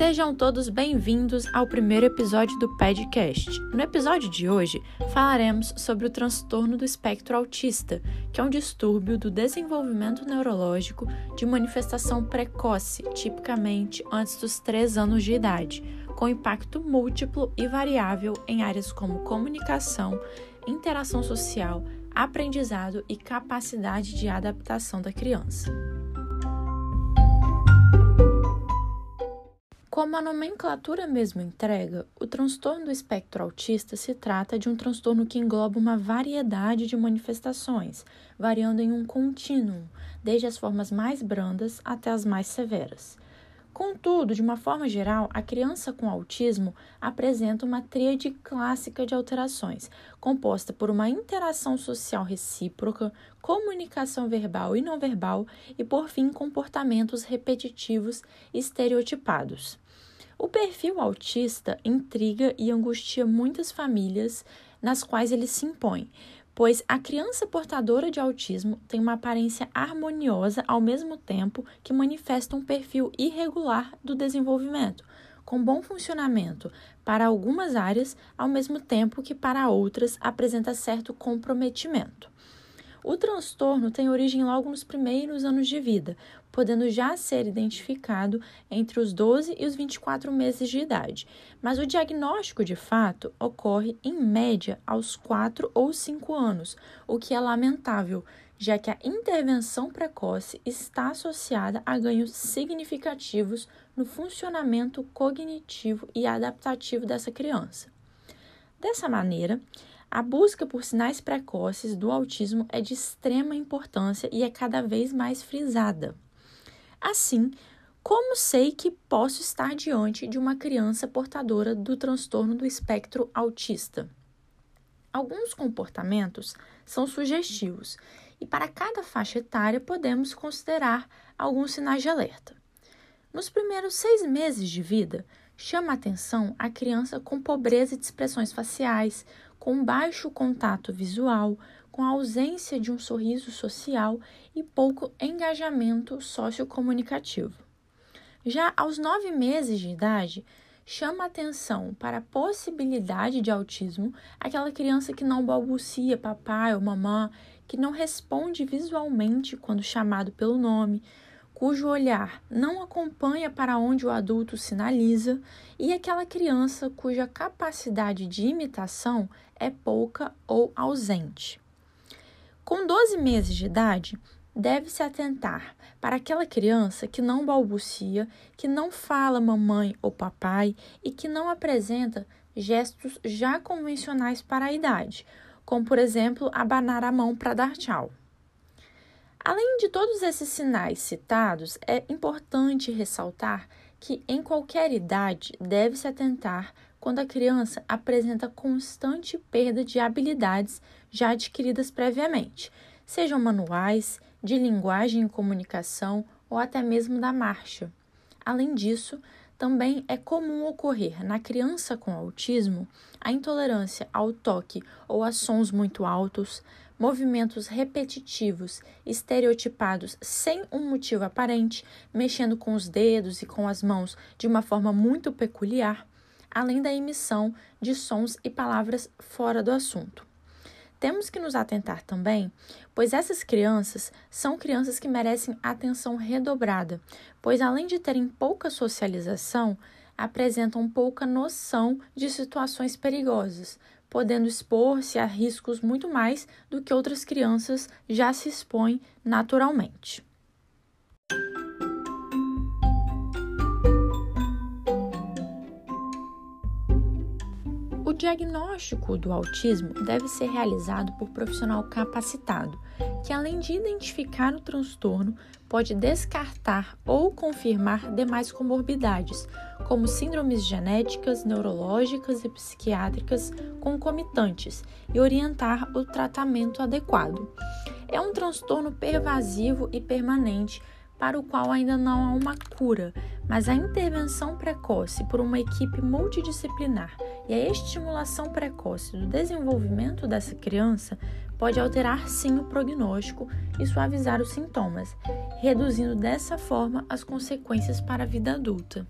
Sejam todos bem-vindos ao primeiro episódio do podcast. No episódio de hoje, falaremos sobre o transtorno do espectro autista, que é um distúrbio do desenvolvimento neurológico de manifestação precoce, tipicamente antes dos 3 anos de idade, com impacto múltiplo e variável em áreas como comunicação, interação social, aprendizado e capacidade de adaptação da criança. Como a nomenclatura mesmo entrega, o transtorno do espectro autista se trata de um transtorno que engloba uma variedade de manifestações, variando em um contínuo, desde as formas mais brandas até as mais severas. Contudo, de uma forma geral, a criança com autismo apresenta uma tríade clássica de alterações, composta por uma interação social recíproca, comunicação verbal e não verbal e, por fim, comportamentos repetitivos estereotipados. O perfil autista intriga e angustia muitas famílias nas quais ele se impõe, pois a criança portadora de autismo tem uma aparência harmoniosa ao mesmo tempo que manifesta um perfil irregular do desenvolvimento, com bom funcionamento para algumas áreas, ao mesmo tempo que para outras apresenta certo comprometimento. O transtorno tem origem logo nos primeiros anos de vida, podendo já ser identificado entre os 12 e os 24 meses de idade, mas o diagnóstico de fato ocorre em média aos 4 ou 5 anos, o que é lamentável, já que a intervenção precoce está associada a ganhos significativos no funcionamento cognitivo e adaptativo dessa criança. Dessa maneira, a busca por sinais precoces do autismo é de extrema importância e é cada vez mais frisada. Assim, como sei que posso estar diante de uma criança portadora do transtorno do espectro autista? Alguns comportamentos são sugestivos e para cada faixa etária podemos considerar alguns sinais de alerta. Nos primeiros seis meses de vida, chama atenção a criança com pobreza de expressões faciais, com baixo contato visual, com ausência de um sorriso social e pouco engajamento sociocomunicativo. Já aos nove meses de idade, chama atenção para a possibilidade de autismo aquela criança que não balbucia papai ou mamã, que não responde visualmente quando chamado pelo nome, cujo olhar não acompanha para onde o adulto sinaliza, e aquela criança cuja capacidade de imitação é pouca ou ausente. Com 12 meses de idade, deve-se atentar para aquela criança que não balbucia, que não fala mamãe ou papai e que não apresenta gestos já convencionais para a idade, como por exemplo abanar a mão para dar tchau. Além de todos esses sinais citados, é importante ressaltar que em qualquer idade deve-se atentar quando a criança apresenta constante perda de habilidades já adquiridas previamente, sejam manuais, de linguagem e comunicação ou até mesmo da marcha. Além disso, também é comum ocorrer na criança com autismo a intolerância ao toque ou a sons muito altos, movimentos repetitivos, estereotipados sem um motivo aparente, mexendo com os dedos e com as mãos de uma forma muito peculiar, além da emissão de sons e palavras fora do assunto. Temos que nos atentar também, pois essas crianças são crianças que merecem atenção redobrada, pois além de terem pouca socialização, apresentam pouca noção de situações perigosas, podendo expor-se a riscos muito mais do que outras crianças já se expõem naturalmente. Diagnóstico do autismo deve ser realizado por profissional capacitado, que além de identificar o transtorno, pode descartar ou confirmar demais comorbidades, como síndromes genéticas, neurológicas e psiquiátricas concomitantes, e orientar o tratamento adequado. É um transtorno pervasivo e permanente para o qual ainda não há uma cura, mas a intervenção precoce por uma equipe multidisciplinar e a estimulação precoce do desenvolvimento dessa criança pode alterar sim o prognóstico e suavizar os sintomas, reduzindo dessa forma as consequências para a vida adulta.